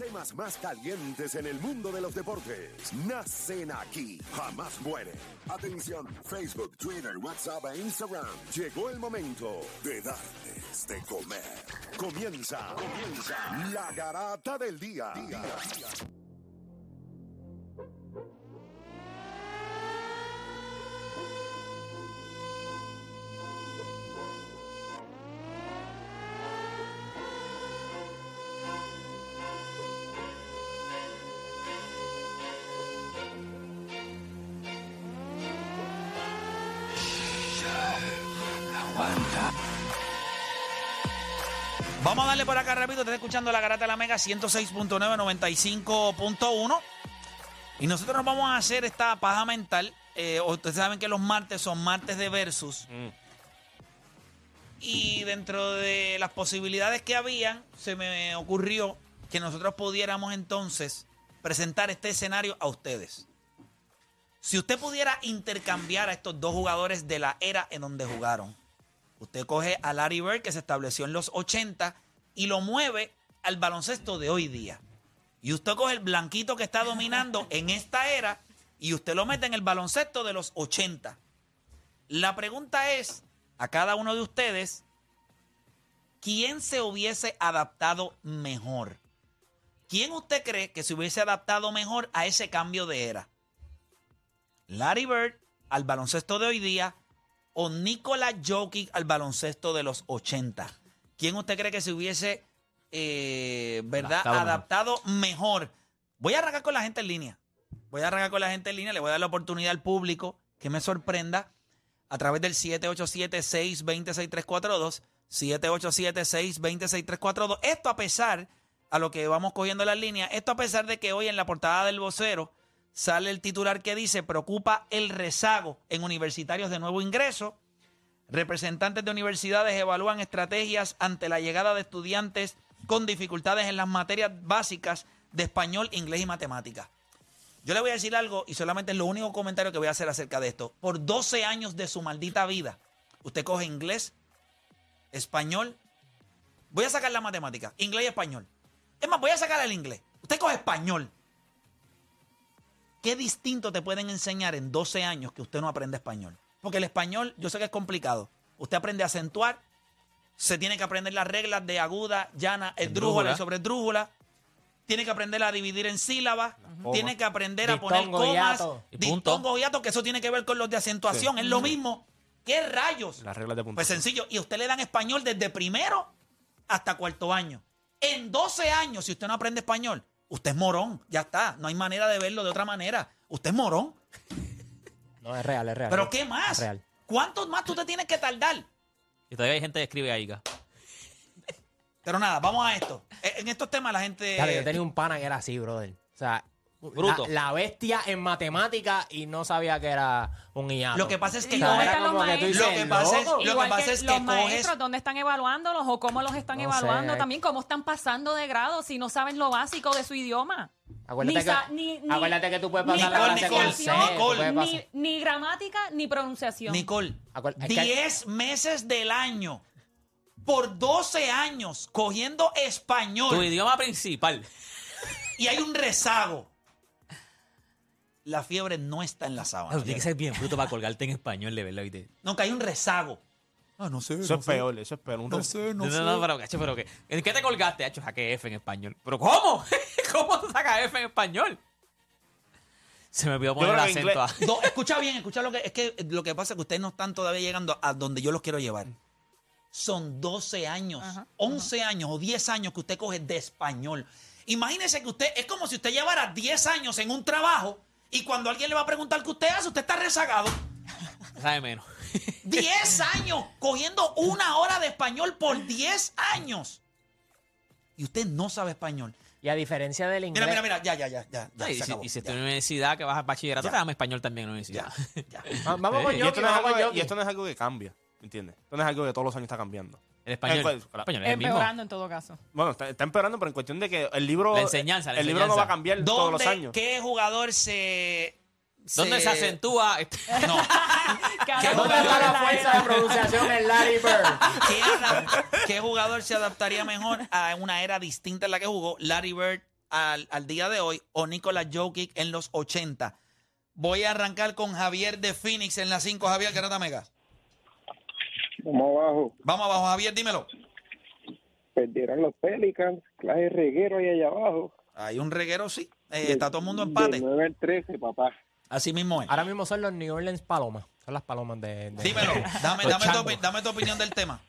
Temas más calientes en el mundo de los deportes nacen aquí, jamás mueren. Atención, Facebook, Twitter, WhatsApp e Instagram. Llegó el momento de darles de comer. Comienza, comienza La Garata del Día. Vamos a darle por acá rápido. Estás escuchando la Garata de la Mega 106.9, 95.1. Y nosotros nos vamos a hacer esta paja mental. Eh, ustedes saben que los martes son martes de versus. Y dentro de las posibilidades que habían, se me ocurrió que nosotros pudiéramos entonces presentar este escenario a ustedes. Si usted pudiera intercambiar a estos dos jugadores de la era en donde jugaron, usted coge a Larry Bird, que se estableció en los 80, y lo mueve al baloncesto de hoy día. Y usted coge el blanquito que está dominando en esta era y usted lo mete en el baloncesto de los 80. La pregunta es a cada uno de ustedes, ¿quién se hubiese adaptado mejor? ¿Quién usted cree que se hubiese adaptado mejor a ese cambio de era? Larry Bird al baloncesto de hoy día o Nikola Jokic al baloncesto de los 80? ¿Quién usted cree que se hubiese, eh, verdad, Adaptado adaptado, mejor? Voy a arrancar con la gente en línea. Voy a arrancar con la gente en línea. Le voy a dar la oportunidad al público que me sorprenda a través del 787-620-6342. 787-620-6342. Esto a pesar, a lo que vamos cogiendo las líneas, esto a pesar de que hoy en la portada del vocero sale el titular que dice preocupa el rezago en universitarios de nuevo ingreso. Representantes de universidades evalúan estrategias ante la llegada de estudiantes con dificultades en las materias básicas de español, inglés y matemáticas. Yo le voy a decir algo y solamente es lo único comentario que voy a hacer acerca de esto. Por 12 años de su maldita vida, usted coge inglés, español. Voy a sacar la matemática, inglés y español. Es más, voy a sacar el inglés. Usted coge español. ¿Qué distinto te pueden enseñar en 12 años que usted no aprende español? Porque el español, yo sé que es complicado. Usted aprende a acentuar, se tiene que aprender las reglas de aguda, llana, esdrújula y sobredrújula. Tiene que aprender a dividir en sílabas. Tiene que aprender a poner comas. hiato. Y hiato, que eso tiene que ver con los de acentuación. Es lo mismo. ¿Qué rayos? Las reglas de punto. Pues sencillo. Y usted le dan español desde primero hasta cuarto año. En 12 años, si usted no aprende español, usted es morón. Ya está. No hay manera de verlo de otra manera. Usted es morón. No, es real, es real. ¿Pero qué más? Es real. ¿Cuántos más tú te tienes que tardar? Y todavía hay gente que escribe ahí. Pero nada, vamos a esto. Eh, En estos temas la gente... Dale, yo tenía un pana que era así, brother. O sea, Bruto. La, la bestia en matemática y no sabía que era un hiato. Lo que pasa es que O sea, coge- era están los como que tú maestros? dices, Lo que pasa es- que pasa que es que los coges- maestros, ¿dónde están evaluándolos o cómo los están No evaluando? sé. También cómo están pasando de grado si no saben lo básico de su idioma. Acuérdate, Ni que, sa- ni- ni- acuérdate que tú puedes pasar la clase Nicole, puedes pasar- Ni, ni gramática ni pronunciación. Nicole, Acuer- es que- 10 meses del año, por 12 años, cogiendo Tu español idioma principal. y hay un rezago. La fiebre no está en la sábana. Tiene que ser bien bruto para colgarte en español, de verdad. No, que hay un rezago. Ah, no sé. Eso es peor, eso es peor. Un No sé, no, No, sé. no, no, pero, cacho, pero que. ¿En qué te colgaste? Hacho, saqué F en español. ¿Pero cómo? ¿Cómo tú sacas F en español? Se me olvidó poner el acento. a- No, escucha bien, escucha lo que es que lo que pasa es que ustedes no están todavía llegando a donde yo los quiero llevar. Son 12 años, Ajá, 11 años o 10 años que usted coge de español. Imagínese que usted es como si usted llevara 10 años en un trabajo y cuando alguien le va a preguntar qué usted hace, usted está rezagado. Sabe menos. 10 años cogiendo una hora de español por 10 años. Y usted no sabe español. Y a diferencia del inglés. Mira, mira, mira, ya, ya, ya, ya. ya, y, se si, acabó, y si ya. estás en la universidad, que vas al bachillerato, Ya. te damos español también en la universidad. Ya, ya. Va- Vamos con Y esto, no es algo que- y esto no es algo que cambia, ¿me entiendes? Esto no es algo que todos los años está cambiando. El español. El español es el. Empeorando en todo caso. Bueno, está, está empeorando, pero en cuestión de que el libro. La enseñanza, la el libro no va a cambiar todos los ¿Dónde, años. qué jugador se... ¿Dónde se acentúa? No. Cada ¿Qué uno ¿Dónde jugador- está la fuerza de pronunciación en Larry Bird? ¿Qué, qué jugador se adaptaría mejor a una era distinta en la que jugó Larry Bird al, al día de hoy o Nicolas Jokic en los 80? Voy a arrancar con Javier de Phoenix en la 5. Javier Garata Mega. Vamos abajo. Vamos abajo, Javier, dímelo. Perdieron los Pelicans, clase reguero ahí allá abajo. Hay un reguero, sí. Eh, está todo el mundo empate. 9 al 13, papá. Así mismo es. Ahora mismo son los New Orleans Palomas. Son las palomas de. de- Dímelo. Dame, dame, tu, opi- dame tu opinión del tema.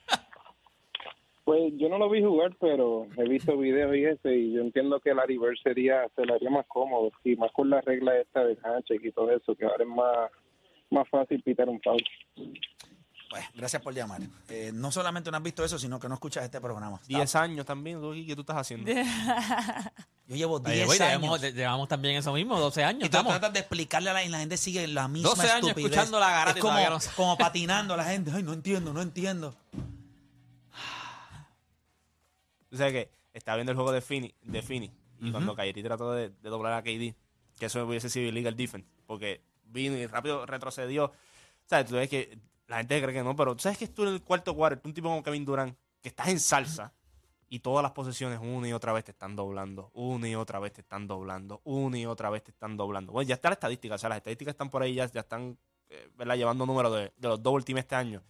Pues yo no lo vi jugar, pero he visto videos y ese, y yo entiendo que Larry Bird sería, se le haría más cómodo, y más con la regla esta de handshake y todo eso, que ahora es más, más fácil pitar un foul. Bueno, gracias por llamar. Eh, no solamente no has visto eso, sino que no escuchas este programa. 10 años también, ¿qué tú estás haciendo? Yo llevo Oye, 10 güey, años. llevamos, llevamos también eso mismo, 12 años. Y tú estamos. tratas de explicarle a la, y la gente sigue la misma 12 años estupidez. escuchando la garata Es como, no patinando a la gente. Ay, no entiendo, no entiendo. Tú sabes que estaba viendo el juego de Fini, de Fini y cuando Kyrie trató de, de doblar a KD, que eso hubiese sido illegal defense, porque vino y rápido retrocedió. ¿Sabes? Tú ves que la gente cree que no, pero tú sabes que tú en el cuarto cuarto, tú un tipo como Kevin Durant, que estás en salsa y todas las posesiones una y otra vez te están doblando, una y otra vez te están doblando, una y otra vez te están doblando. Bueno, ya está la estadística, o sea, las estadísticas están por ahí, ya, ya están eh, ¿verdad? llevando números de, de los double team este año.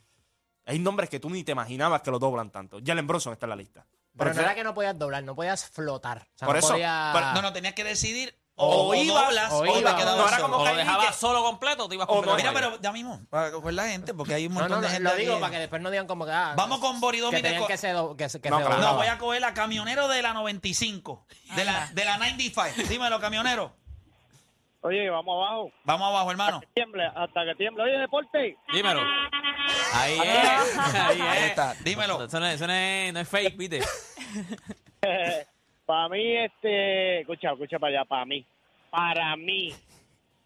Hay nombres que tú ni te imaginabas que lo doblan tanto. Jalen Bronson está en la lista. Pero Pero no era que no podías doblar, no podías flotar. O sea, Por no eso, podías- pero- No, no, tenías que decidir O o, o ibas, doblas o ibas. No, era como O lo Kyrie dejabas que- solo completo te ibas O no, Mira, pero ya mismo, para coger la gente, porque hay un No, montón no, de no, gente lo digo para que después no digan como que. ah, Vamos con Boridomi Que de tenían co- que se, do- que que No, se claro. No, doblaba. voy a coger la camionero de la 95, de la, de la 95. Dímelo, camionero. Oye, vamos abajo. Vamos abajo, hermano. Tiemble, hasta que tiemble. Oye, deporte. Dímelo. Ahí es. Ahí Ahí es. está, dímelo. Eso no es, eso no es, no es fake, ¿viste? para mí, este, escucha, escucha para allá, para mí. Para mí,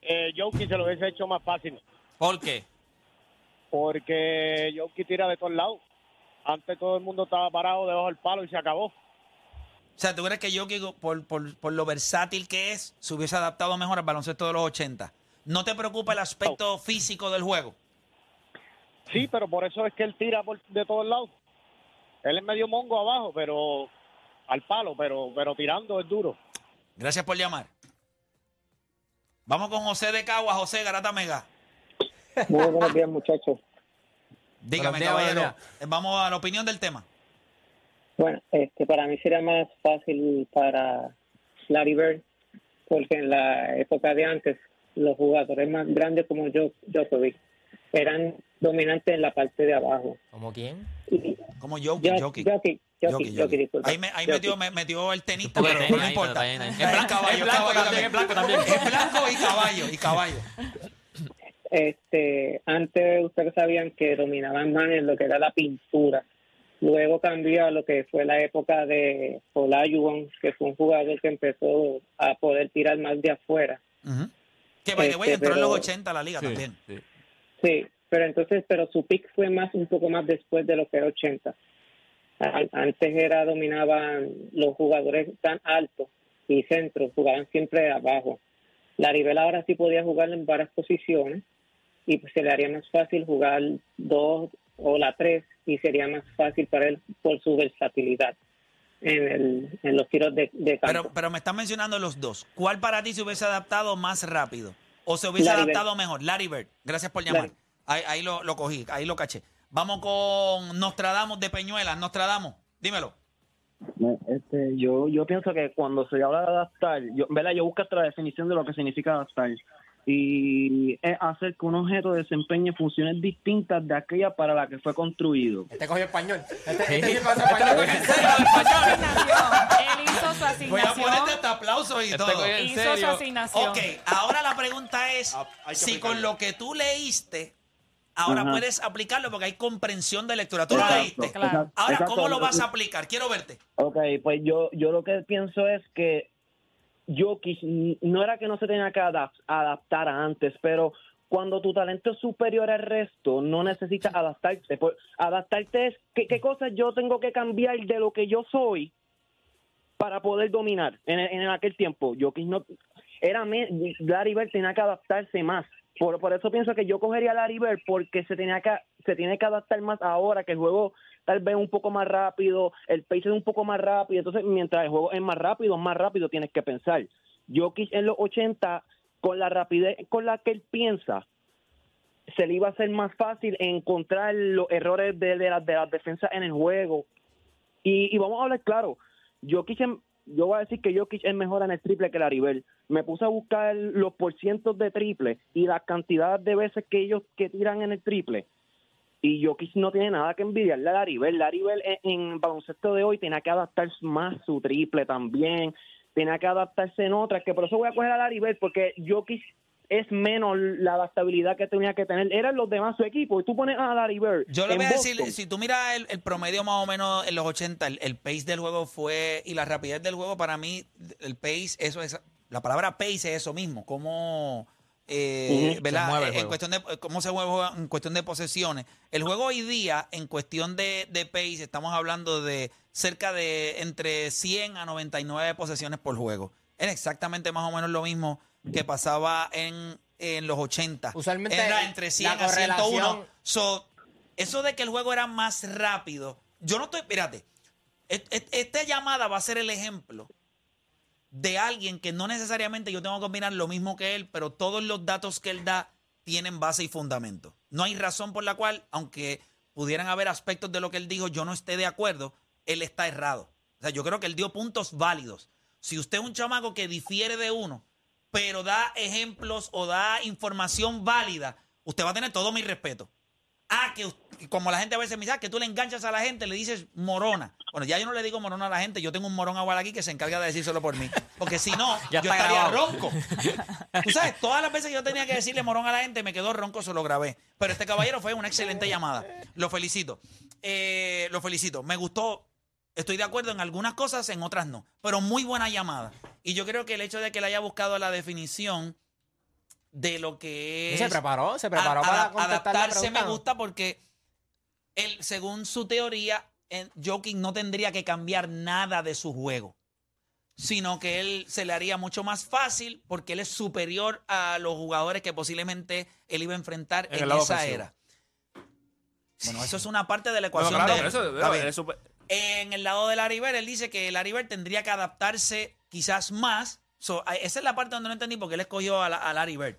eh, Jokic se lo hubiese hecho más fácil. ¿Por qué? Porque Jokic tira de todos lados. Antes todo el mundo estaba parado debajo del palo y se acabó. O sea, ¿tú crees que Jokic, por, por, por lo versátil que es, se hubiese adaptado mejor al baloncesto de los 80? ¿No te preocupa el aspecto físico del juego? Sí, pero por eso es que él tira por, de todos lados. Él es medio mongo abajo, pero al palo, pero pero tirando es duro. Gracias por llamar. Vamos con José de Cagua, José Garata Mega. Muy buenos días, muchachos. Dígame, días, caballero. Eh, Vamos a la opinión del tema. Bueno, este, para mí sería más fácil para Larry Bird, porque en la época de antes los jugadores más grandes como yo, Djokovic eran dominantes en la parte de abajo. ¿Como quién? Y Como Jokic, Jokic, Jokic. Disculpa. Ahí, me, ahí metió, me, metió el tenista, pero no ahí, importa. pero ahí. Es blanco, caballo, es blanco caballo también, es blanco también. Es blanco y caballo, y caballo. Este, antes ustedes sabían que dominaban más en lo que era la pintura. Luego cambió a lo que fue la época de Olajuwon, que fue un jugador que empezó a poder tirar más de afuera. Ujú. Que by the way, Este, entró en los pero- 80 a la liga también. Sí. Sí, pero entonces, pero su pick fue más un poco más después de lo que era 80. An- Antes era dominaban los jugadores tan altos y centros, jugaban siempre abajo. La Rivera ahora sí podía jugar en varias posiciones y pues se le haría más fácil jugar dos o la tres y sería más fácil para él por su versatilidad en, el, en los tiros de, de campo. Pero, pero me están mencionando los dos. ¿Cuál para ti se hubiese adaptado más rápido? ¿O se hubiese Larry adaptado mejor? Larry Bird. Gracias por llamar. Larry. Ahí, ahí lo, lo cogí, ahí lo caché. Vamos con Nostradamus de Peñuelas. Nostradamus, dímelo. Este, yo, yo pienso que cuando se habla de adaptar, yo, ¿verdad? yo busco hasta la definición de lo que significa adaptar. Y es hacer que un objeto desempeñe funciones distintas de aquella para la que fue construido. Este cogió español. Este, Sí. este Este español. Él hizo su Voy a asignación. ponerte hasta aplausos y Este todo. Hizo su asignación. Ok, ahora la pregunta es Ah, si con lo que tú leíste, ahora Ajá. puedes aplicarlo porque hay comprensión de lectura. Tú lo leíste. Claro. Ahora, exacto. ¿cómo lo vas a aplicar? Quiero verte. Ok, pues yo, yo lo que pienso es que Jokic no era que no se tenía que adap- adaptar a antes, pero cuando tu talento es superior al resto, no necesitas adaptarte. Adaptarte es ¿qué, qué cosas yo tengo que cambiar de lo que yo soy para poder dominar. En, en aquel tiempo, Jokic no era me- Larry Bird tenía que adaptarse más. Por, por eso pienso que yo cogería a Larry Bird porque se tenía que se tiene que adaptar más ahora que el juego tal vez un poco más rápido, el pace es un poco más rápido, entonces mientras el juego es más rápido, más rápido tienes que pensar. Jokic en los 80 con la rapidez con la que él piensa se le iba a hacer más fácil encontrar los errores de, de, las de las defensas en el juego. Y, y vamos a hablar claro, Jokic, en- yo voy a decir que Jokic es mejor en el triple que Laribel. Me puse a buscar los porcientos de triple y la cantidad de veces que ellos que tiran en el triple. Y Jokic no tiene nada que envidiarle a Laribel. Laribel en, en baloncesto de hoy tenía que adaptar más su triple también. Tenía que adaptarse en otras, que por eso voy a coger a Laribel, porque Jokic es menos la adaptabilidad que tenía que tener. Eran los demás su equipo. Y tú pones a Larry Bird. Yo le voy a decir, si tú miras el, el promedio más o menos en los 80, el, el pace del juego fue, y la rapidez del juego, para mí, el pace, eso es, la palabra pace es eso mismo, cómo, eh, en cuestión de, cómo se mueve en cuestión de posesiones. El juego hoy día, en cuestión de, de pace, estamos hablando de cerca de entre 100 a 99 posesiones por juego. Era exactamente más o menos lo mismo que pasaba en, en los 80. Usualmente Era entre 100 la a 101. correlación- So, eso de que el juego era más rápido, yo no estoy, espérate, et- et- esta llamada va a ser el ejemplo de alguien que no necesariamente yo tengo que combinar lo mismo que él, pero todos los datos que él da tienen base y fundamento. No hay razón por la cual, aunque pudieran haber aspectos de lo que él dijo, yo no esté de acuerdo, él está errado. O sea, yo creo que él dio puntos válidos. Si usted es un chamaco que difiere de uno, pero da ejemplos o da información válida, usted va a tener todo mi respeto. Ah, que como la gente a veces me dice, ah, que tú le enganchas a la gente, le dices morona. Bueno, ya yo no le digo morona a la gente, yo tengo un morón igual aquí que se encarga de decírselo por mí. Porque si no, yo estaría grabado. ronco. Tú sabes, todas las veces que yo tenía que decirle morón a la gente, me quedó ronco, se lo grabé. Pero este caballero fue una excelente llamada. Lo felicito. Eh, lo felicito. Me gustó. Estoy de acuerdo en algunas cosas, en otras no. Pero muy buena llamada. Y yo creo que el hecho de que le haya buscado la definición de lo que Y es se preparó, se preparó a- para la adaptarse me gusta porque él, según su teoría, Jokic no tendría que cambiar nada de su juego, sino que él se le haría mucho más fácil porque él es superior a los jugadores que posiblemente él iba a enfrentar En esa ofensivo. era. Bueno, eso es una parte de la ecuación claro, de él. eso, es En el lado de Larry Bird, él dice que Larry Bird tendría que adaptarse quizás más. So, esa es la parte donde no entendí porque él escogió a, la- a Larry Bird.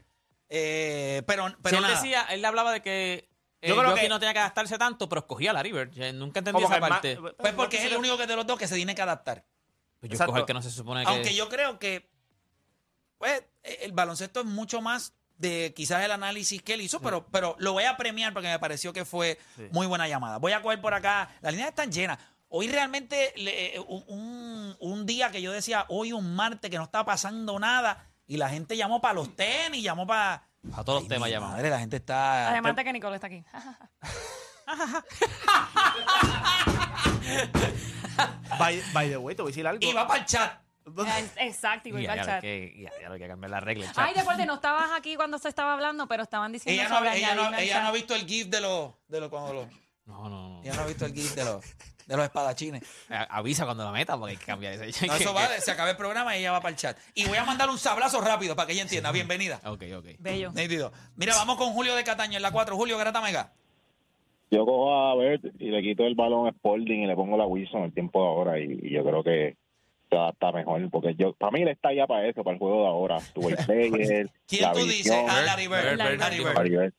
Eh, pero Si pero él nada. decía, él hablaba de que eh, Yo creo que- no tenía que adaptarse tanto, pero escogía a Larry Bird. Yo Nunca entendí esa más- parte. Pues porque es el único que de los dos que se tiene que adaptar. Pues yo Exacto. escojo el que no se supone que... Aunque yo creo que pues, el baloncesto es mucho más de quizás el análisis que él hizo, pero, pero lo voy a premiar porque me pareció que fue muy buena llamada. Voy a coger por acá, las líneas están llenas. Hoy realmente le- eh, un, un- día que yo decía, hoy un martes que no está pasando nada, y la gente llamó para los tenis, llamó para... A todos los temas llamamos. Madre, la gente está... Además de que Nicole está aquí. By, by the way, te voy a decir algo. Y va para el chat. Exacto, y voy Ya, para el ya, chat. que, ya, hay que cambiar la regla. el chat. Ay, recuerde, no estabas aquí cuando se estaba hablando, pero estaban diciendo Ella no, sobre ella, no, añadirle al ella no ha visto el GIF de los... De los, cuando los No, no, no. no ha visto el GIF de los, de los espadachines. A- Avisa cuando la meta porque hay que cambiar ese. No, eso vale, se acaba el programa y ella va para el chat. Y voy a mandar un sablazo rápido para que ella entienda. Bienvenida. Ok, ok. Bello. Nítido. Mira, vamos con Julio de Cataño en la 4. Julio Grata Mega. Yo cojo a Bert y le quito el balón a Spalding y le pongo la Wilson el tiempo de ahora y, y yo creo que se adapta mejor porque yo para mí él está ya para eso, para el juego de ahora. Tu el player, ¿Quién la tú dices? Ah, Larry Bird. Bird, Larry Larry Bird. Bird. Larry Bird.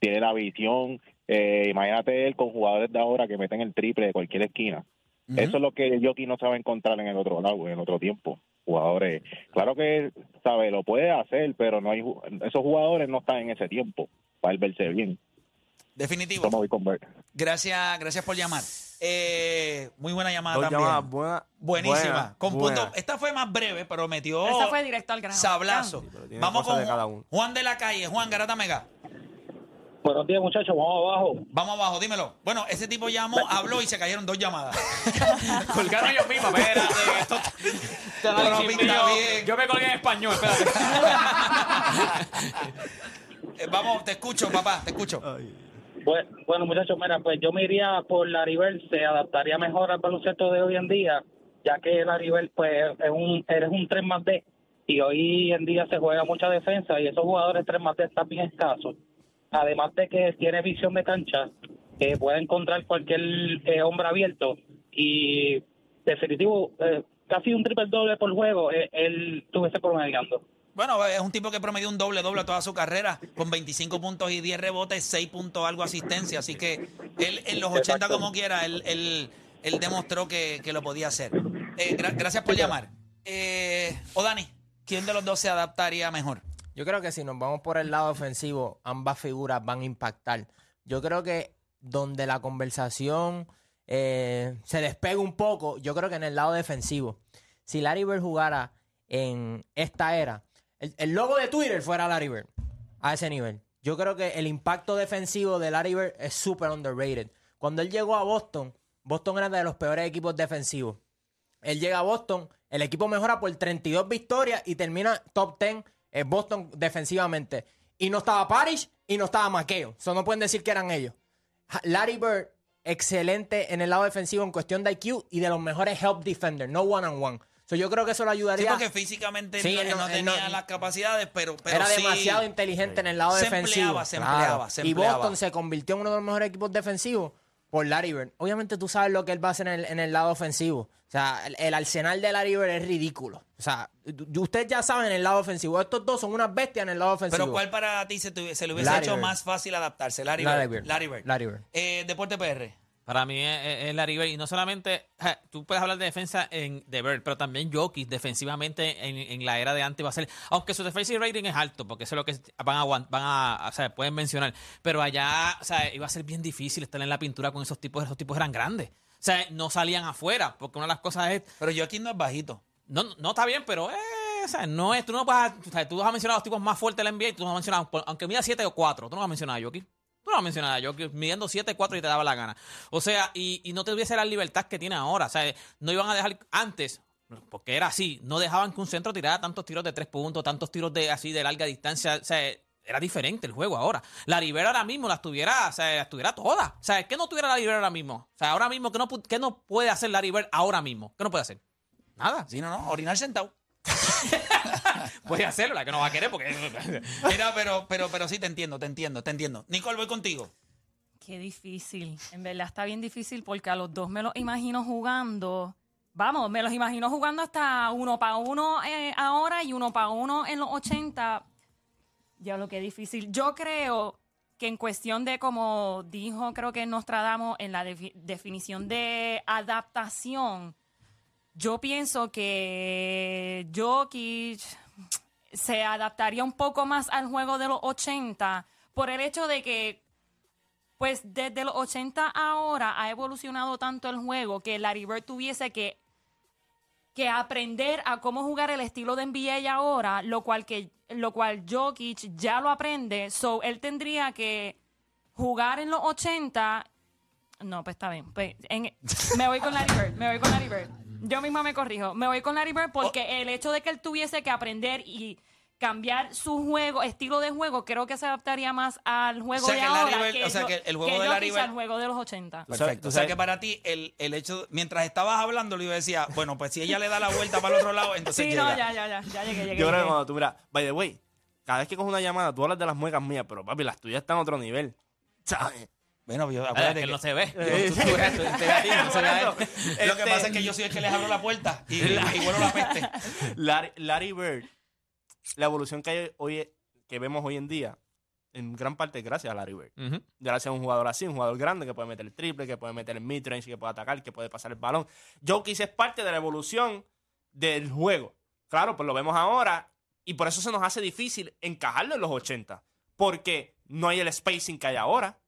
tiene la visión. Eh, imagínate él con jugadores de ahora que meten el triple de cualquier esquina. Eso es lo que Jockey no sabe encontrar en el otro lado, en el otro tiempo. Jugadores, claro que sabe, lo puede hacer, pero no hay ju- esos jugadores no están en ese tiempo para él verse bien. Definitivo. Gracias, gracias por llamar. Eh, muy buena llamada Dos también. llamadas. Buenísima. con punto. Esta fue más breve, pero metió Esa fue directo al grano. sablazo. Vamos con de cada uno. Juan de la calle. Juan Garata Mega. Buenos días, muchachos. Vamos abajo. Vamos abajo, dímelo. Bueno, ese tipo llamó, habló y se cayeron dos llamadas. Colgaron ellos mismos. Espérate, esto. análisis pinta mío, bien. Yo me colgué en español, espérate. Eh, vamos, te escucho, papá, te escucho. Bueno, bueno, muchachos, mira, pues yo me iría por Bird, se adaptaría mejor al baloncesto de hoy en día, ya que Bird, pues, es un, eres un 3 más D, y hoy en día se juega mucha defensa, y esos jugadores 3 más D están bien escasos. Además de que tiene visión de cancha, que puede encontrar cualquier eh, hombre abierto, y definitivo, eh, casi un triple doble por juego, eh, él estuviese promediando. Bueno, es un tipo que promedió un doble doble toda su carrera, con 25 puntos y 10 rebotes, 6 puntos algo asistencia. Así que él en los 80 Exacto. como quiera, él, él, él demostró que, que lo podía hacer. Eh, gra- gracias por llamar. Eh, o Dani, ¿quién de los dos se adaptaría mejor? Yo creo que si nos vamos por el lado ofensivo, ambas figuras van a impactar. Yo creo que donde la conversación eh, se despega un poco, yo creo que en el lado defensivo. Si Larry Bird jugara en esta era, el, el logo de Twitter fuera Larry Bird a ese nivel. Yo creo que el impacto defensivo de Larry Bird es súper underrated. Cuando él llegó a Boston, Boston era de los peores equipos defensivos. Él llega a Boston, el equipo mejora por 32 victorias y termina top 10 en Boston defensivamente. Y no estaba Parrish y no estaba Maqueo. Eso no pueden decir que eran ellos. Larry Bird, excelente en el lado defensivo en cuestión de IQ y de los mejores help defenders, no one on one. So, yo creo que eso lo Sí, ayudaría. porque físicamente Sí, no, no- él tenía no- las capacidades, pero, pero era sí- demasiado inteligente en el lado Se defensivo. empleaba, se Claro. empleaba, se Y empleaba. Boston se convirtió en uno de los mejores equipos defensivos por Larry Bird. Obviamente tú sabes lo que él va a hacer en el, en el lado ofensivo. O sea, el, el arsenal de Larry Bird es ridículo. O sea, tú- usted ya sabe en el lado ofensivo. Estos dos son unas bestias en el lado ofensivo. Pero ¿cuál para ti se, se le hubiese Larry hecho Bird. más fácil adaptarse? Larry, Larry Bird. Bird. Larry Bird. Larry Bird. Eh, Deporte PR. Para mí es, es- Larry Bird. Y no solamente, tú puedes hablar de defensa en, de Bird, pero también Jokic defensivamente en, en la era de antes va a ser, aunque su defensive rating es alto, porque eso es lo que van a, van a, o sea, pueden mencionar, pero allá, o sea, iba a ser bien difícil estar en la pintura con esos tipos, esos tipos eran grandes. O sea, no salían afuera, porque una de las cosas es, Pero Joaquín no es bajito. no, no está bien, pero eh, o sea, no es, tú no vas a, o sea, tú vas a mencionar a los tipos más fuertes de la NBA y tú no vas a mencionar, aunque mida 7 o 4, tú no vas a mencionar a Jokic. Tú no vas a mencionar a Jokic midiendo 7 4 y te daba la gana. O sea, y, y no te tuviese la libertad que tiene ahora. O sea, no iban a dejar antes, porque era así, no dejaban que un centro tirara tantos tiros de 3 puntos, tantos tiros de así de larga distancia. O sea, era diferente el juego ahora. La Rivera ahora mismo las tuviera, o sea, las tuviera todas. O sea, ¿qué no tuviera la Rivera ahora mismo? O sea, ahora mismo, ¿qué no, qué no puede hacer la Rivera ahora mismo? ¿Qué no puede hacer? Nada. Sí, no, no. Orinar sentado. Puede hacerlo, la que no va a querer porque... Mira, pero, pero, pero sí te entiendo, te entiendo, te entiendo. Nicole, voy contigo. Qué difícil. En verdad está bien difícil porque a los dos me los imagino jugando. Vamos, me los imagino jugando hasta uno para uno eh, ahora y uno para uno en los 80. Ya lo que difícil. Yo creo que en cuestión de, como dijo, creo que Nostradamus, en la defi- definición de adaptación, yo pienso que Jokic se adaptaría un poco más al juego de los 80 por el hecho de que pues desde los 80 ahora ha evolucionado tanto el juego que Larry Bird tuviese que, que aprender a cómo jugar el estilo de NBA ahora, lo cual que lo cual Jokic ya lo aprende, so él tendría que jugar en los 80 no, pues está bien. Pues, me voy con Larry Bird, me voy con Larry Bird. Yo misma me corrijo. Me voy con Larry Bird porque el hecho de que él tuviese que aprender y cambiar su juego, estilo de juego, creo que se adaptaría más al juego O sea de que Larry ahora Bird- o sea yo- que el juego de Larry Bird- al juego de los 80. Perfecto. O sea que para ti, el, el hecho, mientras estabas hablando, yo decía, bueno, pues si ella le da la vuelta para el otro lado, entonces Sí, llega. no, ya, ya, ya, ya llegué, llegué. Yo creo que cuando tú miras, by the way, cada vez que coges una llamada, tú hablas de las muecas mías, pero papi, las tuyas están a otro nivel. ¿Sabes? Bueno, yo, Acuérdate acuérdate que no se ve. Lo que pasa es que yo soy el que les abro la puerta y, y vuelo la peste. Larry, Larry Bird, la evolución que hay hoy, que vemos hoy en día, en gran parte es gracias a Larry Bird. Ujú. Gracias a un jugador así, un jugador grande que puede meter el triple, que puede meter el midrange, que puede atacar, que puede pasar el balón. Jokic es parte de la evolución del juego. Claro, pues lo vemos ahora y por eso se nos hace difícil encajarlo en los 80. Porque no hay el spacing que hay ahora.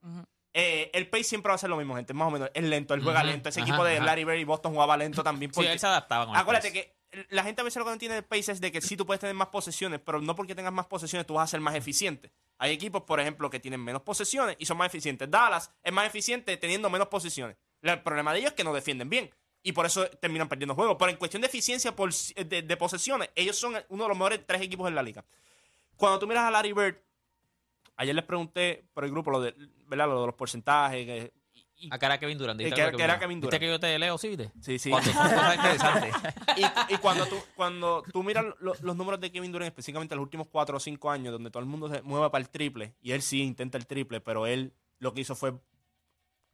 Eh, el pace siempre va a ser lo mismo, gente. Más o menos. Es lento, él juega lento. Ese ajá, equipo de ajá. Larry Bird y Boston jugaba lento también. Sí, él se adaptaba con el acuérdate pace. que la gente a veces lo que no entiende del pace es de que sí tú puedes tener más posesiones, pero no porque tengas más posesiones tú vas a ser más eficiente. Hay equipos, por ejemplo, que tienen menos posesiones y son más eficientes. Dallas es más eficiente teniendo menos posesiones. El problema de ellos es que no defienden bien. Y por eso terminan perdiendo juegos. Pero en cuestión de eficiencia por, de, de posesiones, ellos son uno de los mejores tres equipos en la liga. Cuando tú miras a Larry Bird, ayer les pregunté por el grupo lo de, ¿verdad? Lo de los porcentajes. que- y- era Kevin Durant. Eh, dijiste que- era Kevin ¿Viste Durant. que yo te leo, sí, viste? sí, sí. Cuando son cosas interesantes. y, y cuando tú cuando tú miras lo- los números de Kevin Durant, específicamente los últimos 4 o 5 años, donde todo el mundo se mueve para el triple, y él sí intenta el triple, pero él lo que hizo fue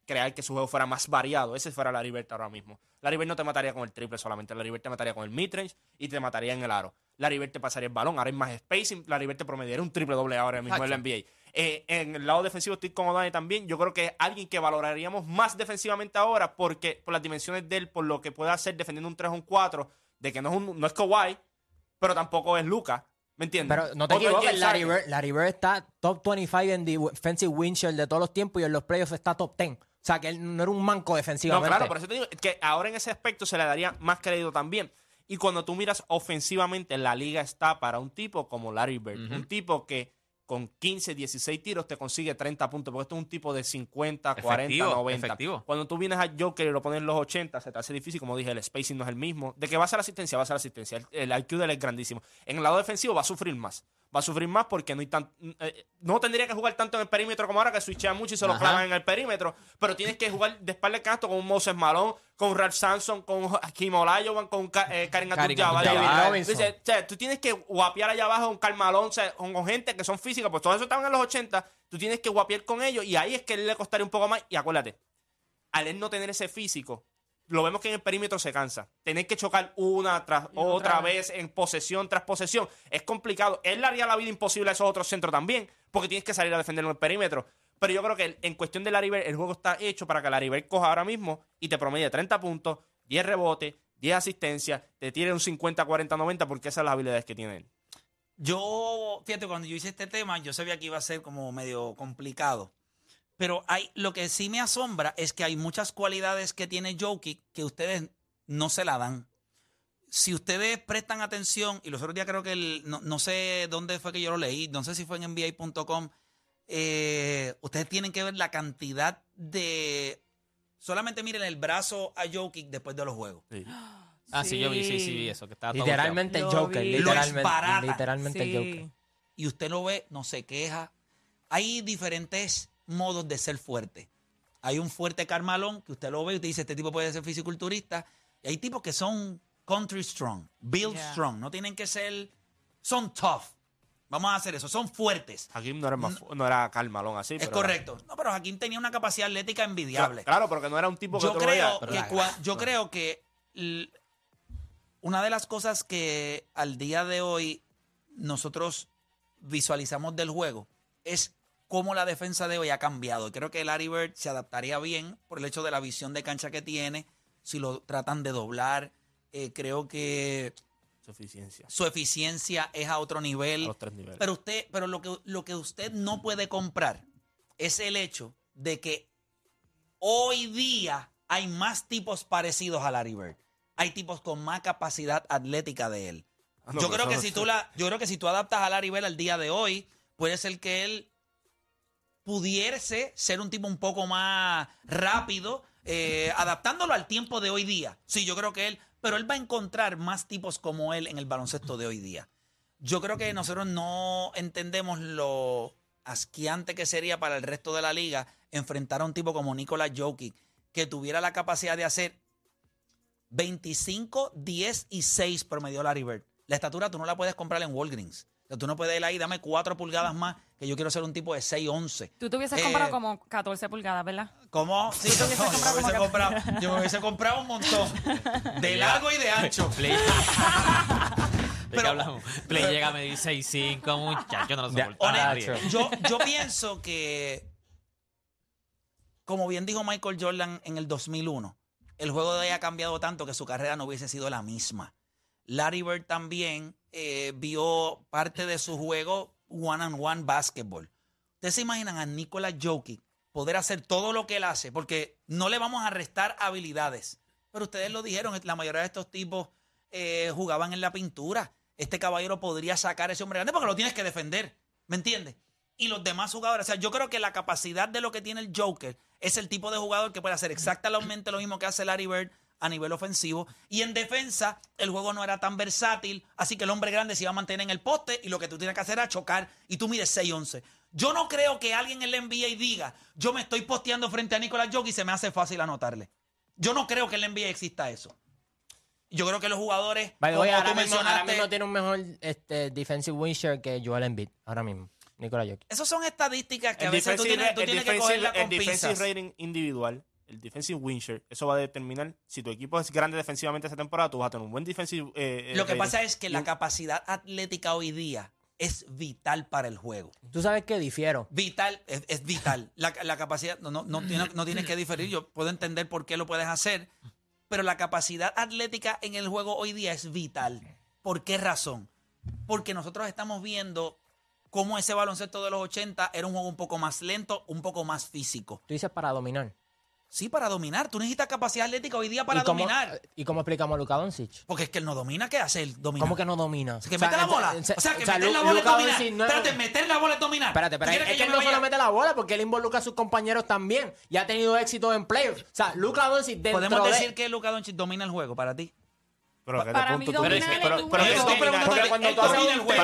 crear que su juego fuera más variado. Ese fuera Larry Bird ahora mismo. Larry Bird no te mataría con el triple solamente. Larry Bird te mataría con el midrange y te mataría en el aro. Larry Bird te pasaría el balón. Ahora hay más spacing. Larry Bird te promediaría un triple doble ahora mismo en la NBA. Eh, en el lado defensivo estoy con Dani también. Yo creo que es alguien que valoraríamos más defensivamente ahora porque por las dimensiones de él, por lo que puede hacer defendiendo un 3 o un 4, de que no es, un, no es Kawhi, pero tampoco es Luca. ¿Me entiendes? Pero no te equivoques, Larry. Bird, Larry Bird está top 25 en defensive win share de todos los tiempos y en los playoffs está top 10. O sea, que él no era un manco No, defensivamente. claro, por eso te digo que ahora en ese aspecto se le daría más crédito también. Y cuando tú miras ofensivamente, la liga está para un tipo como Larry Bird. Un tipo que con 15, 16 tiros te consigue 30 puntos, porque esto es un tipo de 50, 40, Efectivo, 90. efectivo. Cuando tú vienes a Joker y lo pones en los 80, se te hace difícil, como dije, el spacing no es el mismo. De que va a ser asistencia, va a ser asistencia. El, el IQ de él es grandísimo. En el lado defensivo va a sufrir más. Va a sufrir más porque no hay tan, eh, no tendría que jugar tanto en el perímetro como ahora, que switchea mucho y se lo clavan en el perímetro. Pero tienes que jugar de espalda al canasto con un Moses Malone, con Ralph Sampson, con Kim Olajuwon, con eh, Karim Abdul-Jabbar. Abdul-Jabbar. David Robinson. Dice, o sea, tú tienes que guapear allá abajo con Karl Malone, o sea, con, con gente que son físicas, pues todos esos estaban en los 80, tú tienes que guapear con ellos y ahí es que él le costaría un poco más. Y acuérdate, al él no tener ese físico, lo vemos que en el perímetro se cansa. Tener que chocar una tras Y otra otra vez en posesión tras posesión es complicado. Él le haría la vida imposible a esos otros centros también, porque tienes que salir a defender en el perímetro. Pero yo creo que en cuestión de Larry Bird, el juego está hecho para que Larry Bird coja ahora mismo y te promedie 30 puntos, 10 rebotes, 10 asistencias, te tire un 50, 40, 90, porque esas son las habilidades que tiene él. Yo, fíjate, cuando yo hice este tema, yo sabía que iba a ser como medio complicado. Pero hay, lo que sí me asombra es que hay muchas cualidades que tiene Jokic que ustedes no se la dan. Si ustedes prestan atención, y los otros días creo que el, no, no sé dónde fue que yo lo leí, no sé si fue en NBA.com, eh, ustedes tienen que ver la cantidad de... Solamente miren el brazo a Jokic después de los juegos. Ah, sí, yo vi, sí, sí, vi eso. Que estaba todo Literalmente el Lo Joker. vi. Literalmente, literalmente el Sí. Joker. y usted lo ve, no se queja. Hay diferentes modos de ser fuerte. Hay un fuerte carmalón que usted lo ve y usted dice, este tipo puede ser fisiculturista. Y hay tipos que son country strong, build Yeah. strong. No tienen que ser, son tough. Vamos a hacer eso, son fuertes. Hakim no era, más, fu- no era Karl Malone así. es pero- correcto. No, pero Hakim tenía una capacidad atlética envidiable. Claro, porque no era un tipo que yo creo que, cua- yo creo que una de las cosas que al día de hoy nosotros visualizamos del juego es cómo la defensa de hoy ha cambiado. Creo que Larry Bird se adaptaría bien por el hecho de la visión de cancha que tiene. Si lo tratan de doblar, eh, creo que Suficiencia. su eficiencia es a otro A nivel. los tres niveles. Pero usted, pero lo que, lo que usted no puede comprar es el hecho de que hoy día hay más tipos parecidos a Larry Bird. Hay tipos con más capacidad atlética de él. Ah, no, yo creo que si tú la, yo creo que si tú adaptas a Larry Bird al día de hoy, puede ser que él pudiese ser un tipo un poco más rápido, eh, adaptándolo al tiempo de hoy día. Sí, yo creo que él, pero él va a encontrar más tipos como él en el baloncesto de hoy día. Yo creo que nosotros no entendemos lo asqueante que sería para el resto de la liga enfrentar a un tipo como Nikola Jokic, que tuviera la capacidad de hacer 25, 10 y 6 promedio Larry Bird. La estatura tú no la puedes comprar en Walgreens. O sea, tú no puedes ir ahí, dame 4 pulgadas más, que yo quiero ser un tipo de 6, 11. Tú te hubieses Eh, comprado como 14 pulgadas, ¿verdad? ¿Cómo? Sí, te no, yo, me hubiese comprado, yo me hubiese comprado un montón. De largo y de ancho. Play. ¿De Pero- qué hablamos? Play llega a medir 6'5, muchacho, no lo soporta nadie. Yo, yo pienso que, como bien dijo Michael Jordan en el 2001, el juego de hoy ha cambiado tanto que su carrera no hubiese sido la misma. Larry Bird también eh, vio parte de su juego one-on-one basketball. ¿Ustedes se imaginan a Nikola Jokic poder hacer todo lo que él hace? Porque no le vamos a restar habilidades. Pero ustedes lo dijeron, la mayoría de estos tipos eh, jugaban en la pintura. Este caballero podría sacar a ese hombre grande porque lo tienes que defender. ¿Me entiendes? Y los demás jugadores, o sea, yo creo que la capacidad de lo que tiene el Joker es el tipo de jugador que puede hacer exactamente lo mismo que hace Larry Bird a nivel ofensivo. Y en defensa, el juego no era tan versátil, así que el hombre grande se iba a mantener en el poste y lo que tú tienes que hacer era chocar. Y tú mires 6-11. Yo no creo que alguien en la NBA diga, yo me estoy posteando frente a Nicolás Jokic y se me hace fácil anotarle. Yo no creo que en la NBA exista eso. Yo creo que los jugadores, By the ahora, tú mencionaste, ahora tiene un mejor este, defensive win que Joel Embiid, ahora mismo. Nicolás Jokic. Esas son estadísticas que el a veces tú tienes, que cogerla con el defensive rating individual el defensive win share, eso va a determinar si tu equipo es grande defensivamente esta temporada, tú vas a tener un buen defensive. Eh, eh Lo que eh, pasa es que la capacidad atlética hoy día es vital para el juego. ¿Tú sabes qué difiero? Vital, es, vital. la, la, capacidad, no, no, no, no, tienes que diferir, yo puedo entender por qué lo puedes hacer, pero la capacidad atlética en el juego hoy día es vital. ¿Por qué razón? Porque nosotros estamos viendo cómo ese baloncesto de los 80 era un juego un poco más lento, un poco más físico. Tú dices para dominar. Sí, para dominar. Tú necesitas capacidad atlética hoy día para dominar. ¿Y cómo explicamos a Luka Doncic? Porque es que él no domina. ¿Qué hace él? Domina. ¿Cómo que no domina? Que mete la bola. O sea, que meter la bola es dominar. Espérate, meter la bola es dominar. Espérate, espérate. Es que, él no solo mete la bola, porque él involucra a sus compañeros también. Y ha tenido éxito en playoffs. O sea, Luka Doncic dentro ¿Podemos decir que Luka Doncic domina el juego para ti? Pero para, para mí tú domina dices, el pero, pero, pero es que, cuando tú haces un doble,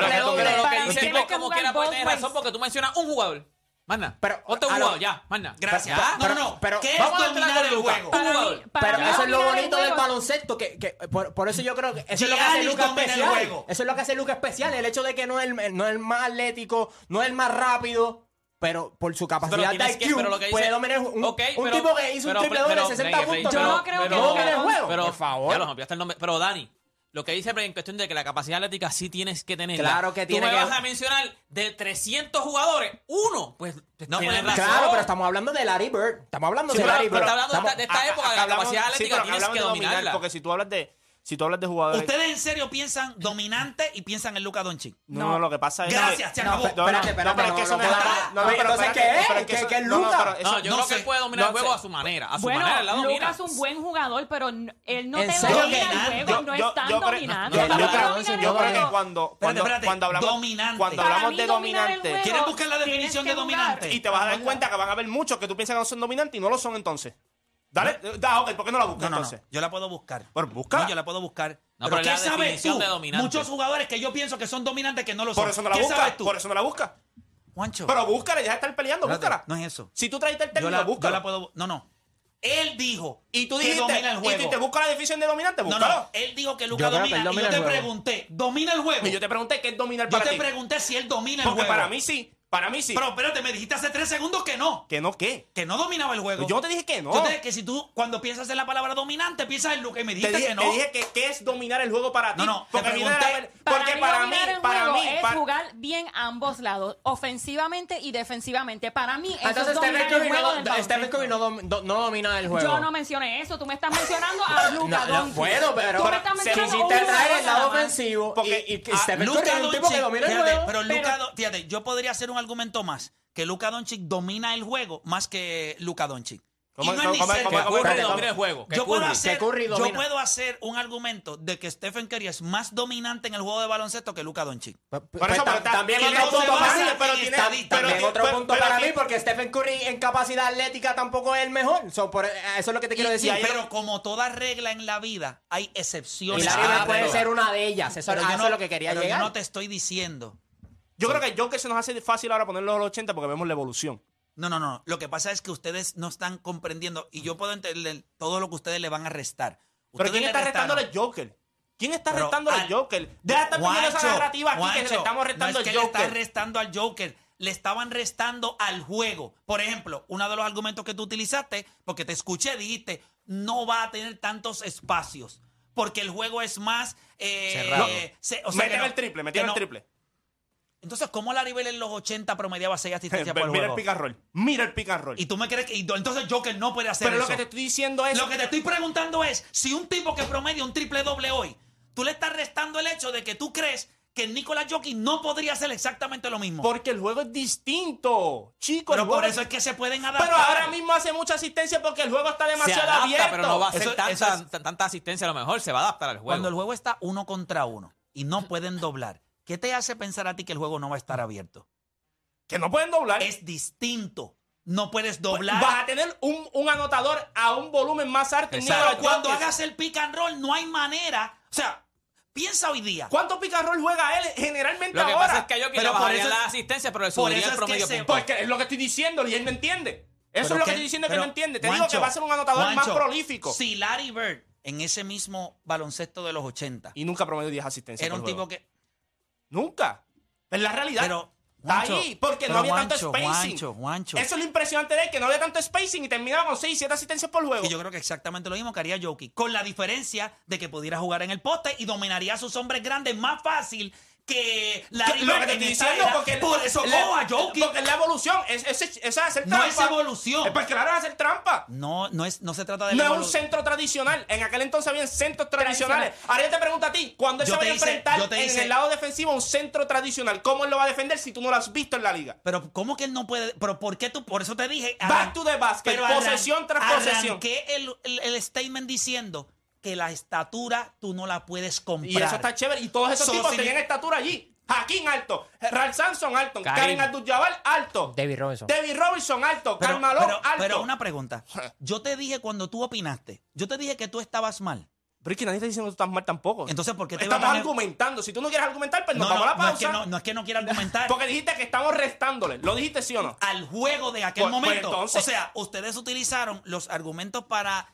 pero como quiera puede tener razón porque tú mencionas un jugador. Manda. Pero, Ponte un lo- ya, manda. Gracias. Ah, no, no, no. Pero, ¿Qué vamos a es dominar en el juego? Para mí- para Pero eso es lo bonito del baloncesto, que, que por, por eso yo creo que eso es lo que hace Luca domina el especial. juego. Eso es lo que hace Luca especial, el hecho de que no es el, no es el más atlético, no es el más rápido, pero por su capacidad de tienes que- IQ pero lo que puede dice- dominar un, Ok, un pero- tipo que hizo pero- un triple doble pero- de 60 pero- puntos. Yo no creo pero- que- domina el juego. Pero, por favor. Ya los el nombre. Pero Dani, lo que dice en cuestión de que la capacidad atlética sí tienes que tener. Claro que tiene Tú me que... vas a mencionar de 300 jugadores, uno. Pues, pues no puedes razón. Claro, pero estamos hablando de Larry Bird. Estamos hablando sí, de pero, Larry Bird. Pero, pero, estamos hablando de esta, de esta época, de la capacidad atlética sí, tienes que dominarla. Dominar, porque si tú hablas de si tú hablas de jugadores. ¿Ustedes en serio piensan dominante y piensan en Luca Doncic? No, no, lo que pasa es. Gracias, se acabó. espérate. No, pero es que eso no es. No, pero es? ¿Qué es Luca? Yo creo que puede dominar el juego a su manera. A su manera. Luca es un buen jugador, pero él no te domina el juego. No es tan dominante. Yo creo que cuando. Cuando hablamos. Dominante. Cuando hablamos de dominante. ¿Quieren buscar la definición de dominante? Y te vas a dar cuenta que van a haber muchos que tú piensas que no son dominantes y no lo son entonces. Dale, da, ok, ¿por qué no la buscas No, no, no. Yo la puedo buscar. Bueno, busca. No, yo la puedo buscar. No, pero ¿qué sabes tú? de dominante. Muchos jugadores que yo pienso que son dominantes que no lo son. Por eso no la ¿Qué sabes buscas. tú? Por eso no la buscas. Juancho. Pero búscala, ya estar peleando, búscala. No es eso. Si tú trajiste el Yo yo la puedo. No, no. Él dijo Y tú que domina el y juego. tú te busca la definición de dominante, no, no. Él dijo que Luca domina. y yo te pregunté, ¿domina el juego? Y yo te pregunté qué es dominar Yo te pregunté si él domina el juego. Porque para mí sí. Para mí sí. Pero espérate, me dijiste hace tres segundos que no. ¿Que no qué? Que no dominaba el juego. Pues yo te dije que no. Yo te dije que si tú, cuando piensas en la palabra dominante, piensas en lo que me dijiste dije, que no. Dije que qué es dominar el juego para ti. No, no, porque, para mí, para mí, es jugar bien ambos lados, ofensivamente y defensivamente. Para mí es dominar el juego. Entonces, Stephen Curry no, do, no, domina el juego. Yo no mencioné eso. Tú me estás mencionando a Luka no, no, Bueno, pero, tú me estás si te el lado ofensivo porque, Stephen Curry es un tipo. Pero Luka, fíjate, yo podría ser un un argumento más que Luka Doncic domina el juego más que Luka Doncic. Y no es ni cerca. El juego. Yo puedo, hacer, un argumento de que Stephen Curry es más dominante en el juego de baloncesto que Luka Doncic. También otro punto pero tiene, otro punto para mí, porque Stephen Curry en capacidad atlética tampoco es el mejor. eso es lo que te quiero decir. pero como toda regla en la vida, hay excepciones. Y la puede ser una de ellas. Eso, es lo que quería llegar. Yo no te estoy diciendo yo creo que yo que se nos hace fácil ahora ponerlo a los 80 porque vemos la evolución. No, no, no. Lo que pasa es que ustedes no están comprendiendo y yo puedo entender todo lo que ustedes le van a restar. Pero ¿quién está restando al Joker? ¿Quién está Pero restando al, Joker? Deja estar poniendo esa narrativa aquí que le estamos restando no es al que Joker. Le están restando al Joker. Le estaban restando al juego. Por ejemplo, uno de los argumentos que tú utilizaste, porque te escuché, dijiste, no va a tener tantos espacios. Porque el juego es más. Eh, Cerrado. Se, o el triple, metieron el triple. Entonces, ¿cómo Larry Bell en los 80 promediaba 6 asistencias eh, por Mira el pick. Mira el pick. Y tú me crees que. entonces Joker no puede hacer Pero lo que te estoy diciendo es. Lo que te estoy preguntando es: si un tipo que promedia un triple doble hoy, tú le estás restando el hecho de que tú crees que Nicolás Jokic no podría hacer exactamente lo mismo. Porque el juego es distinto, chicos. Pero por eso es que se pueden adaptar. Pero ahora mismo hace mucha asistencia porque el juego está demasiado se adapta, abierto. Pero no va a hacer eso, tanta asistencia, a lo mejor se va a adaptar al juego. Cuando el juego está uno contra uno y no pueden doblar ¿qué te hace pensar a ti que el juego no va a estar abierto? Que no pueden doblar. Es distinto. no puedes doblar. Vas a tener un, un anotador a un volumen más alto. Pero cuando hagas el pick and roll, no hay manera. O sea, piensa hoy día. ¿Cuánto pick and roll juega él generalmente Lo que ahora? pasa es que le por bajaría eso es- la asistencia, pero le por subiría eso el es que promedio se- puntual. Porque es lo que estoy diciendo y él no entiende. Eso Pero es lo que que- estoy diciendo que no entiende. Te digo que va a ser un anotador más prolífico. Si Larry Bird, en ese mismo baloncesto de los 80, Y nunca promedió 10 asistencias. era un juego. tipo que. Nunca. Es la realidad. Pero. Juancho, ahí, porque no había tanto spacing. Juancho, Juancho. Eso es lo impresionante de él, que no había tanto spacing y terminaba con 6, 7 asistencias por juego. Y yo creo que exactamente lo mismo que haría Jokic, con la diferencia de que pudiera jugar en el poste y dominaría a sus hombres grandes más fácil que Larry lo que te estoy diciendo, era. porque por eso la- cojo a Jokic. Porque es la evolución, es, es, es- esa es hacer No trampa. es evolución. Es porque claro, es hacer trampa. No, no es, no se trata de No la es un centro tradicional. En aquel entonces habían centros tradicionales. Ahora yo te pregunto a ti, cuando él se vaya a enfrentar en hice- el lado defensivo un centro tradicional, ¿cómo él lo va a defender si tú no lo has visto en la liga? Pero ¿cómo que él no puede? Pero ¿por qué tú? Por eso te dije. Back to the basket, posesión tras posesión. Arranqué el, el, el statement diciendo que la estatura tú no la puedes comprar. Y eso está chévere. Y todos esos So, tipos si- tenían estatura allí. Hakim alto, Ralph Samson alto, Karim. Karen Abdul-Jabbar alto, David Robinson. David Robinson alto, Pero, pero- alto. pero una pregunta. Yo te dije cuando tú opinaste, yo te dije que tú estabas mal. Pero es que nadie está diciendo que tú estás mal tampoco. Entonces, ¿por qué te Estamos a- argumentando. Si tú no quieres argumentar, pues No, nos vamos no, a la no es pausa. que no, no es que no quiera argumentar. Porque dijiste que estamos restándole. ¿Lo dijiste sí o no? al juego de aquel Pues- pues momento. entonces- o sea, ustedes utilizaron los argumentos para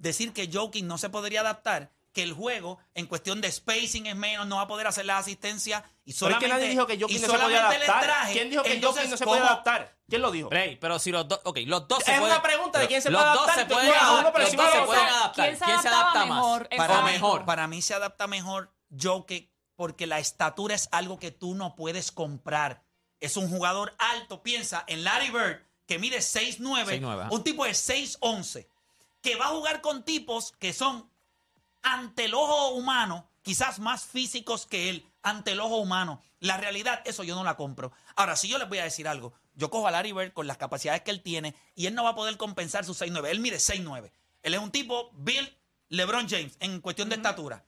decir que Joking no se podría adaptar, que el juego en cuestión de spacing es menos, no va a poder hacer las asistencias y Pero es solamente que nadie dijo que y Jokic no se podía solamente le adaptar. traje. ¿Quién dijo que Jokic no se podía ¿cómo? adaptar? ¿Quién lo dijo? Rey, pero si los dos, ok, los dos se Es pueden. una pregunta de quién se los puede dos adaptar. se pueden uno por los dos se pueden adaptar. ¿quién se ¿Quién se adapta mejor? más? Es Para mejor. Mí se adapta mejor Jokic porque la estatura es algo que tú no puedes comprar. Es un jugador alto. Piensa en Larry Bird, que mide 6'9", 6'9", ajá. un tipo de 6'11", que va a jugar con tipos que son ante el ojo humano, quizás más físicos que él, ante el ojo humano. La realidad, eso yo no la compro. Ahora, si yo les voy a decir algo, yo cojo a Larry Bird con las capacidades que él tiene y él no va a poder compensar su 6'9". Él mide 6'9". Él es un tipo Bill LeBron James en cuestión de estatura.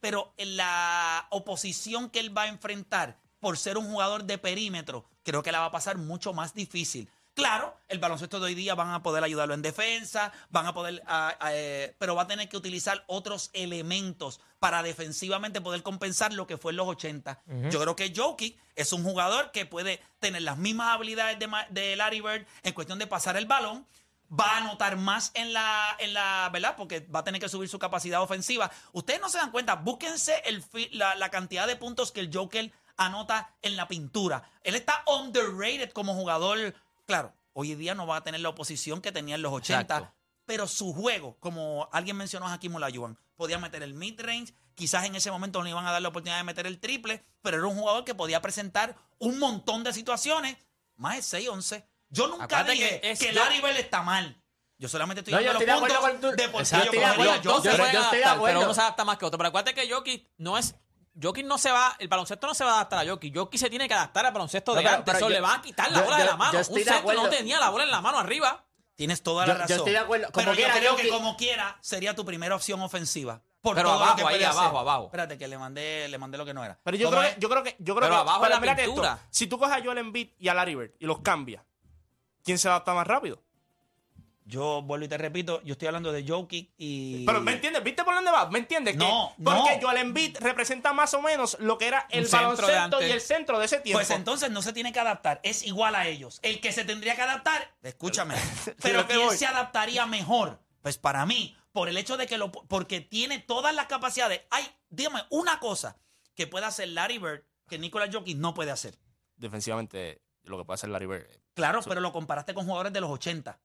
Pero en la oposición que él va a enfrentar por ser un jugador de perímetro, creo que la va a pasar mucho más difícil. Claro, el baloncesto de hoy día van a poder ayudarlo en defensa, van a poder, ah, ah, eh, pero va a tener que utilizar otros elementos para defensivamente poder compensar lo que fue en los 80. Yo creo que Jokic es un jugador que puede tener las mismas habilidades de, Larry Bird en cuestión de pasar el balón, va a anotar más en la, en la, ¿verdad? Porque va a tener que subir su capacidad ofensiva. Ustedes no se dan cuenta, búsquense el, la cantidad de puntos que el Joker anota en la pintura. Él está underrated como jugador. Claro, hoy en día no va a tener la oposición que tenía en los 80, Exacto. pero su juego, como alguien mencionó a Hakim Olajuwon, podía meter el mid-range, quizás en ese momento no le iban a dar la oportunidad de meter el triple, pero era un jugador que podía presentar un montón de situaciones, más de 6-11. Yo nunca Acuérdate dije que que, es- Larry Bell está mal. Yo solamente estoy No, yo los puntos de por qué yo yo- pueden yo estoy de acuerdo. pero uno se adapta más que otro. Pero acuérdate que Jokic no es. Jokic no se va, el baloncesto no se va a adaptar a Jokic. Jokic se tiene que adaptar al baloncesto No, de pero- antes. pero Eso yo- le va a quitar la yo- bola de yo- la mano. yo Un centro no tenía la bola en la mano arriba. Tienes toda Yo- la yo razón. estoy de acuerdo. Como pero quiera, yo creo yo que como quiera sería tu primera opción ofensiva. Por Pero todo lo abajo, que ahí puede abajo, hacer. abajo. Espérate, que le mandé, le mandé lo que no era. Pero yo ¿Cómo creo, es? que, yo creo que, yo creo Pero que, abajo pero la esto. pintura. Si tú coges a Joel Embiid y a Larry Bird y los cambias, ¿quién se adapta más rápido? Yo vuelvo y te repito, yo estoy hablando de Jokic y... Pero ¿me entiendes? ¿Viste por dónde va? ¿Me entiendes? Que- No, Porque no. Joel Embiid representa más o menos lo que era el baloncesto y el centro de ese tiempo. Pues entonces no se tiene que adaptar, es igual a ellos. El que se tendría que adaptar, escúchame, pero que ¿quién voy. se adaptaría mejor? Pues para mí, por el hecho de que lo, porque tiene todas las capacidades. Hay, dígame, una cosa que puede hacer Larry Bird que Nicolas Jokic no puede hacer. Defensivamente, lo que puede hacer Larry Bird. Claro, pero lo comparaste con jugadores de los 80.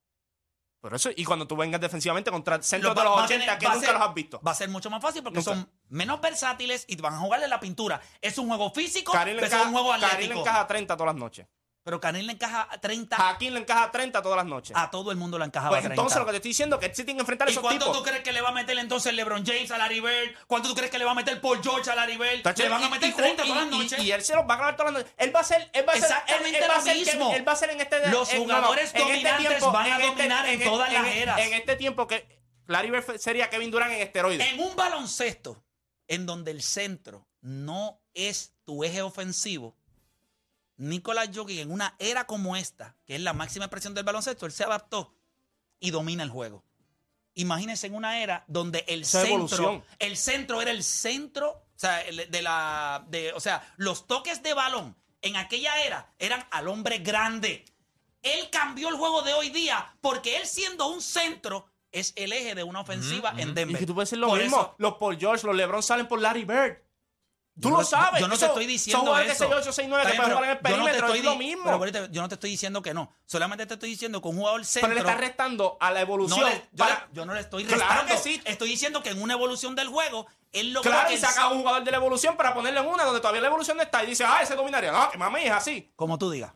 Por eso, y cuando tú vengas defensivamente contra centros de los va a 80 tener- que nunca ser- los has visto. Va a ser mucho más fácil porque Nunca. son menos versátiles y van a jugarle la pintura. Es un juego físico, pero es un juego atlético. encaja 30 todas las noches. Pero Karim le encaja 30 Hakim le encaja 30 todas las noches. a todo el mundo le encajaba pues 30. entonces lo que te estoy diciendo es que sí tiene que enfrentar a ¿Y esos cuánto tipos. tú crees que le va a meter entonces LeBron James a Larry Bird? ¿Cuánto tú crees que le va a meter Paul George a Larry Bird? Le van a meter y- 30 y- todas las noches. Y, él se los va a grabar todas las noches. Él va a ser, él va a ser, Exactamente él, él va a lo ser mismo. él va a ser en este Los en- jugadores en este dominantes van a dominar en todas las en- eras. En este tiempo que Larry Bird sería Kevin Durant en esteroides. En un baloncesto en donde el centro no es tu eje ofensivo, Nicolás Jokic en una era como esta, que es la máxima expresión del baloncesto, él se adaptó y domina el juego. Imagínense en una era donde el Esa centro, evolución. el centro era el centro, o sea, de la, de, o sea, los toques de balón en aquella era eran al hombre grande. Él cambió el juego de hoy día porque él siendo un centro es el eje de una ofensiva en Y que tú puedes decir lo Por mismo. eso- los Paul George, los LeBron salen por Larry Bird. Tú Yo no- lo sabes. Yo no te estoy diciendo Son eso. de 6'8", 6'9", Está que pueden pero jugar en el yo no te perímetro. estoy es lo mismo. pero yo no te estoy diciendo que no. Solamente te estoy diciendo que un jugador centro... Pero le estás restando a la evolución. No le- yo, para- le- yo no le estoy Claro restando. que sí. Estoy diciendo que en una evolución del juego, él logró Claro, y saca a un jugador de la evolución para ponerle en una donde todavía la evolución no está. Y dice, ah, ese dominaría. No, que mami es así. Como tú digas.